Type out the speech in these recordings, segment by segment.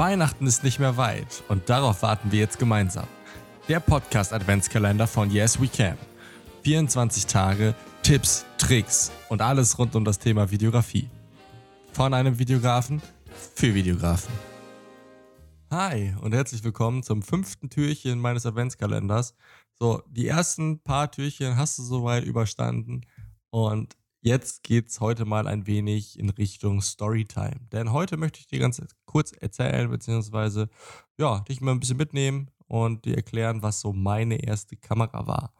Weihnachten ist nicht mehr weit und darauf warten wir jetzt gemeinsam. Der Podcast Adventskalender von Yes We Can. 24 Tage, Tipps, Tricks und alles rund um das Thema Videografie. Von einem Videografen für Videografen. Hi und herzlich willkommen zum fünften Türchen meines Adventskalenders. So, die ersten paar Türchen hast du soweit überstanden und Jetzt geht es heute mal ein wenig in Richtung Storytime. Denn heute möchte ich dir ganz kurz erzählen, beziehungsweise ja, dich mal ein bisschen mitnehmen und dir erklären, was so meine erste Kamera war.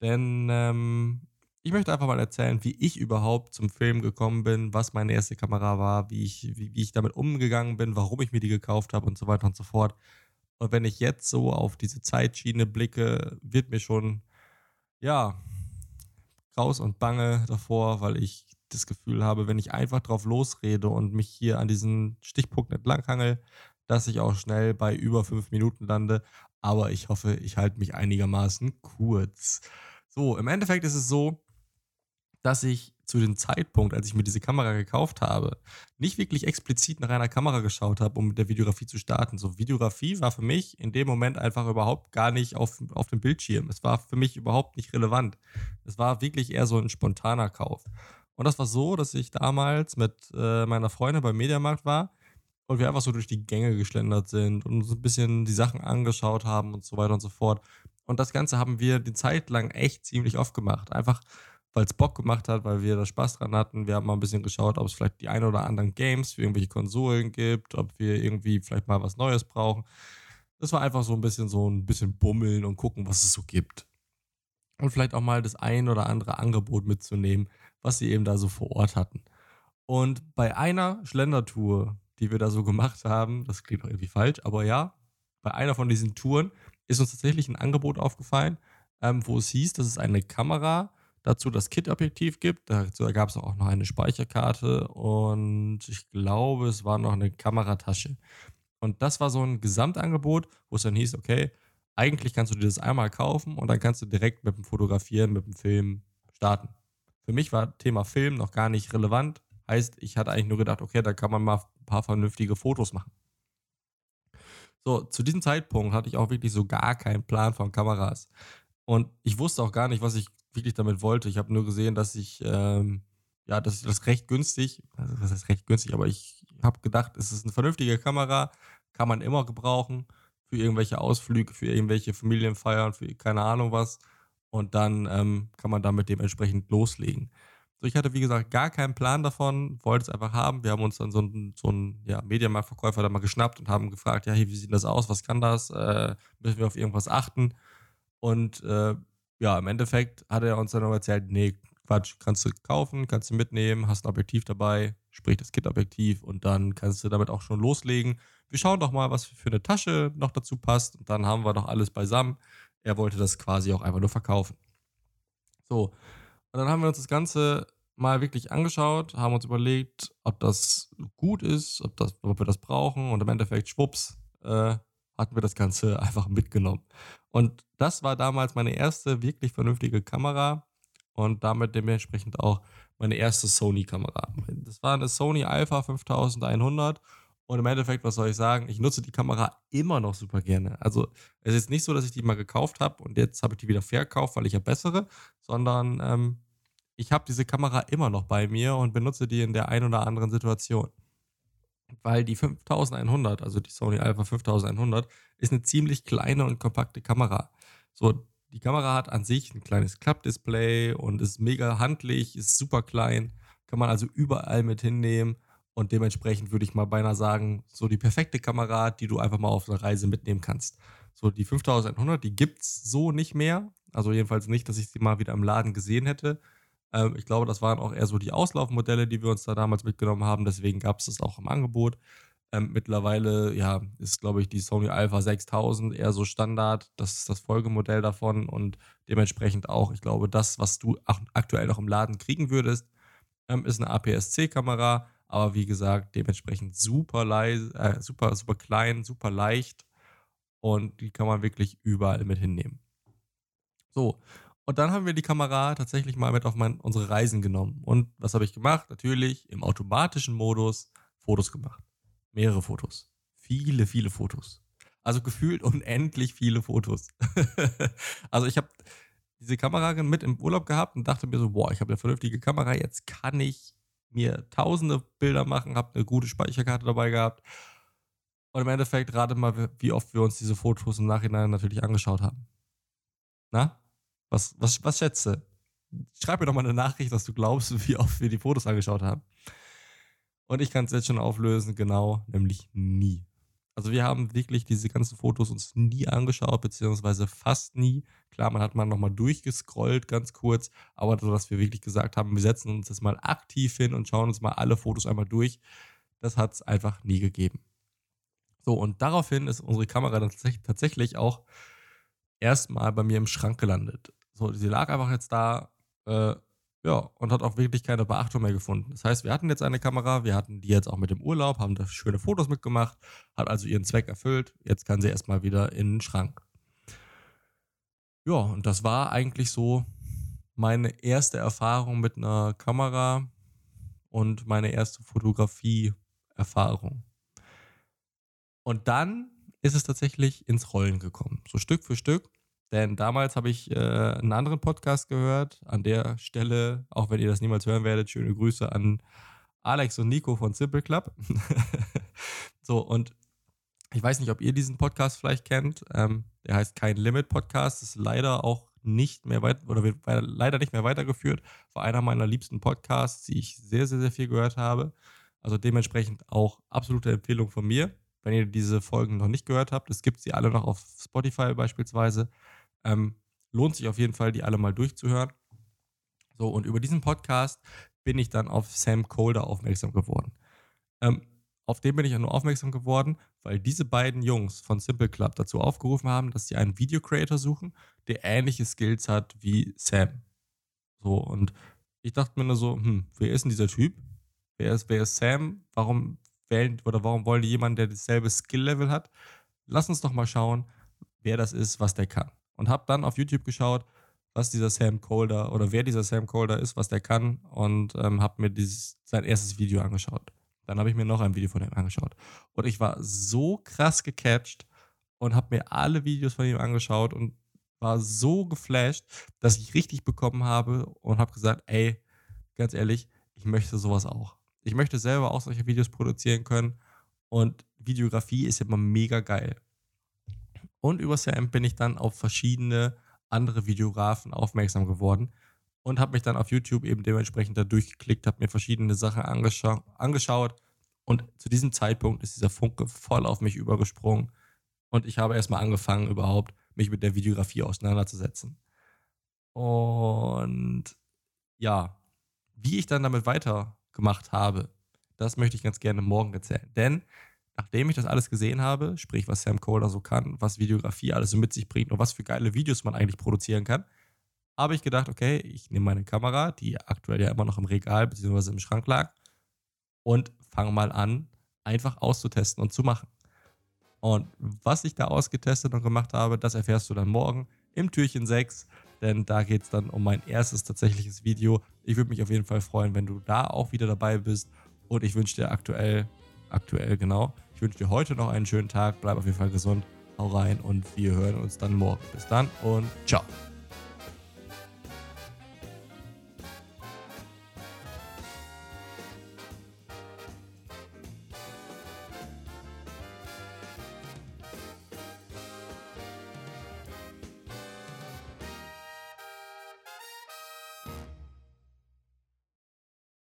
Denn ähm, ich möchte einfach mal erzählen, wie ich überhaupt zum Film gekommen bin, was meine erste Kamera war, wie ich, wie, wie ich damit umgegangen bin, warum ich mir die gekauft habe und so weiter und so fort. Und wenn ich jetzt so auf diese Zeitschiene blicke, wird mir schon, ja, raus und bange davor, weil ich das Gefühl habe, wenn ich einfach drauf losrede und mich hier an diesen Stichpunkt entlanghangel, dass ich auch schnell bei über fünf Minuten lande. Aber ich hoffe, ich halte mich einigermaßen kurz. So, im Endeffekt ist es so, dass ich zu dem Zeitpunkt, als ich mir diese Kamera gekauft habe, nicht wirklich explizit nach einer Kamera geschaut habe, um mit der Videografie zu starten. So, Videografie war für mich in dem Moment einfach überhaupt gar nicht auf, auf dem Bildschirm. Es war für mich überhaupt nicht relevant. Es war wirklich eher so ein spontaner Kauf. Und das war so, dass ich damals mit äh, meiner Freundin beim Mediamarkt war und wir einfach so durch die Gänge geschlendert sind und so ein bisschen die Sachen angeschaut haben und so weiter und so fort. Und das Ganze haben wir die Zeit lang echt ziemlich oft gemacht. Einfach weil es Bock gemacht hat, weil wir da Spaß dran hatten. Wir haben mal ein bisschen geschaut, ob es vielleicht die ein oder anderen Games für irgendwelche Konsolen gibt, ob wir irgendwie vielleicht mal was Neues brauchen. Das war einfach so ein bisschen so ein bisschen bummeln und gucken, was es so gibt. Und vielleicht auch mal das ein oder andere Angebot mitzunehmen, was sie eben da so vor Ort hatten. Und bei einer Schlendertour, die wir da so gemacht haben, das klingt auch irgendwie falsch, aber ja, bei einer von diesen Touren ist uns tatsächlich ein Angebot aufgefallen, ähm, wo es hieß, dass es eine Kamera dazu das Kit-Objektiv gibt. Dazu gab es auch noch eine Speicherkarte und ich glaube, es war noch eine Kameratasche. Und das war so ein Gesamtangebot, wo es dann hieß, okay, eigentlich kannst du dir das einmal kaufen und dann kannst du direkt mit dem Fotografieren, mit dem Film starten. Für mich war Thema Film noch gar nicht relevant. Heißt, ich hatte eigentlich nur gedacht, okay, da kann man mal ein paar vernünftige Fotos machen. So, zu diesem Zeitpunkt hatte ich auch wirklich so gar keinen Plan von Kameras. Und ich wusste auch gar nicht, was ich wirklich damit wollte. Ich habe nur gesehen, dass ich, ähm, ja, dass ich das recht günstig, also was heißt recht günstig, aber ich habe gedacht, es ist eine vernünftige Kamera, kann man immer gebrauchen für irgendwelche Ausflüge, für irgendwelche Familienfeiern, für keine Ahnung was. Und dann ähm, kann man damit dementsprechend loslegen. So, ich hatte, wie gesagt, gar keinen Plan davon, wollte es einfach haben. Wir haben uns dann so einen, so einen ja, Mediamarktverkäufer da mal geschnappt und haben gefragt, ja, hey, wie sieht das aus? Was kann das? Äh, müssen wir auf irgendwas achten? Und äh, ja, im Endeffekt hat er uns dann aber erzählt, nee, Quatsch, kannst du kaufen, kannst du mitnehmen, hast ein Objektiv dabei, sprich das Kit-Objektiv und dann kannst du damit auch schon loslegen. Wir schauen doch mal, was für eine Tasche noch dazu passt und dann haben wir doch alles beisammen. Er wollte das quasi auch einfach nur verkaufen. So, und dann haben wir uns das Ganze mal wirklich angeschaut, haben uns überlegt, ob das gut ist, ob, das, ob wir das brauchen und im Endeffekt, schwupps, äh, hatten wir das Ganze einfach mitgenommen. Und das war damals meine erste wirklich vernünftige Kamera und damit dementsprechend auch meine erste Sony-Kamera. Das war eine Sony Alpha 5100 und im Endeffekt, was soll ich sagen, ich nutze die Kamera immer noch super gerne. Also es ist nicht so, dass ich die mal gekauft habe und jetzt habe ich die wieder verkauft, weil ich habe bessere, sondern ähm, ich habe diese Kamera immer noch bei mir und benutze die in der einen oder anderen Situation weil die 5100, also die Sony Alpha 5100, ist eine ziemlich kleine und kompakte Kamera. So, die Kamera hat an sich ein kleines Klappdisplay und ist mega handlich, ist super klein, kann man also überall mit hinnehmen und dementsprechend würde ich mal beinahe sagen, so die perfekte Kamera, die du einfach mal auf einer Reise mitnehmen kannst. So, die 5100, die gibt es so nicht mehr. Also jedenfalls nicht, dass ich sie mal wieder im Laden gesehen hätte. Ähm, ich glaube, das waren auch eher so die Auslaufmodelle, die wir uns da damals mitgenommen haben. Deswegen gab es das auch im Angebot. Ähm, mittlerweile, ja, ist, glaube ich, die Sony Alpha 6000 eher so Standard. Das ist das Folgemodell davon und dementsprechend auch, ich glaube, das, was du aktuell noch im Laden kriegen würdest, ähm, ist eine APS-C-Kamera. Aber wie gesagt, dementsprechend super leise, äh, super, super klein, super leicht und die kann man wirklich überall mit hinnehmen. So, und dann haben wir die Kamera tatsächlich mal mit auf mein, unsere Reisen genommen. Und was habe ich gemacht? Natürlich im automatischen Modus Fotos gemacht. Mehrere Fotos. viele, viele Fotos. Also gefühlt unendlich viele Fotos. also ich habe diese Kamera mit im Urlaub gehabt und dachte mir so, boah, ich habe eine vernünftige Kamera, jetzt kann ich mir tausende Bilder machen, habe eine gute Speicherkarte dabei gehabt. Und im Endeffekt rate mal, wie oft wir uns diese Fotos im Nachhinein natürlich angeschaut haben. Na? Was, was, was schätze? Schreib mir doch mal eine Nachricht, dass du glaubst, wie oft wir die Fotos angeschaut haben. Und ich kann es jetzt schon auflösen, genau, nämlich nie. Also wir haben wirklich diese ganzen Fotos uns nie angeschaut, beziehungsweise fast nie. Klar, man hat mal nochmal durchgescrollt, ganz kurz, aber so, dass wir wirklich gesagt haben, wir setzen uns jetzt mal aktiv hin und schauen uns mal alle Fotos einmal durch, das hat es einfach nie gegeben. So, und daraufhin ist unsere Kamera dann tatsächlich auch erstmal bei mir im Schrank gelandet. So, sie lag einfach jetzt da, äh, ja, und hat auch wirklich keine Beachtung mehr gefunden. Das heißt, wir hatten jetzt eine Kamera, wir hatten die jetzt auch mit dem Urlaub, haben da schöne Fotos mitgemacht, hat also ihren Zweck erfüllt. Jetzt kann sie erstmal wieder in den Schrank. Ja, und das war eigentlich so meine erste Erfahrung mit einer Kamera und meine erste Fotografie-Erfahrung. Und dann ist es tatsächlich ins Rollen gekommen. So Stück für Stück. Denn damals habe ich äh, einen anderen Podcast gehört. An der Stelle, auch wenn ihr das niemals hören werdet, schöne Grüße an Alex und Nico von Simple Club. so, und ich weiß nicht, ob ihr diesen Podcast vielleicht kennt. Ähm, der heißt Kein Limit Podcast. Ist leider auch nicht mehr weit oder wird leider nicht mehr weitergeführt. War einer meiner liebsten Podcasts, die ich sehr, sehr, sehr viel gehört habe. Also dementsprechend auch absolute Empfehlung von mir. Wenn ihr diese Folgen noch nicht gehört habt, es gibt sie alle noch auf Spotify beispielsweise. Ähm, lohnt sich auf jeden Fall, die alle mal durchzuhören. So, und über diesen Podcast bin ich dann auf Sam Colder aufmerksam geworden. Ähm, auf den bin ich ja nur aufmerksam geworden, weil diese beiden Jungs von Simple Club dazu aufgerufen haben, dass sie einen Video Creator suchen, der ähnliche Skills hat wie Sam. So, und ich dachte mir nur so, hm, wer ist denn dieser Typ? Wer ist, wer ist Sam? Warum wählen oder warum wollen die jemanden, der dasselbe Skill-Level hat? Lass uns doch mal schauen, wer das ist, was der kann und habe dann auf YouTube geschaut, was dieser Sam Colder oder wer dieser Sam Colder ist, was der kann und ähm, habe mir dieses, sein erstes Video angeschaut. Dann habe ich mir noch ein Video von ihm angeschaut. Und ich war so krass gecatcht und habe mir alle Videos von ihm angeschaut und war so geflasht, dass ich richtig bekommen habe und habe gesagt, ey, ganz ehrlich, ich möchte sowas auch. Ich möchte selber auch solche Videos produzieren können und Videografie ist immer mega geil. Und über Sam bin ich dann auf verschiedene andere Videografen aufmerksam geworden und habe mich dann auf YouTube eben dementsprechend da durchgeklickt, habe mir verschiedene Sachen angescha angeschaut und zu diesem Zeitpunkt ist dieser Funke voll auf mich übergesprungen und ich habe erstmal angefangen überhaupt mich mit der Videografie auseinanderzusetzen. Und ja, wie ich dann damit weitergemacht habe, das möchte ich ganz gerne morgen erzählen. Denn nachdem ich das alles gesehen habe, sprich, was Sam Colder so kann, was Videografie alles so mit sich bringt und was für geile Videos man eigentlich produzieren kann, habe ich gedacht, okay, ich nehme meine Kamera, die aktuell ja immer noch im Regal bzw. im Schrank lag, und fange mal an, einfach auszutesten und zu machen. Und was ich da ausgetestet und gemacht habe, das erfährst du dann morgen im Türchen 6, denn da geht es dann um mein erstes tatsächliches Video. Ich würde mich auf jeden Fall freuen, wenn du da auch wieder dabei bist und ich wünsche dir aktuell, aktuell genau, ich wünsche dir heute noch einen schönen Tag. Bleib auf jeden Fall gesund. Hau rein und wir hören uns dann morgen. Bis dann und ciao.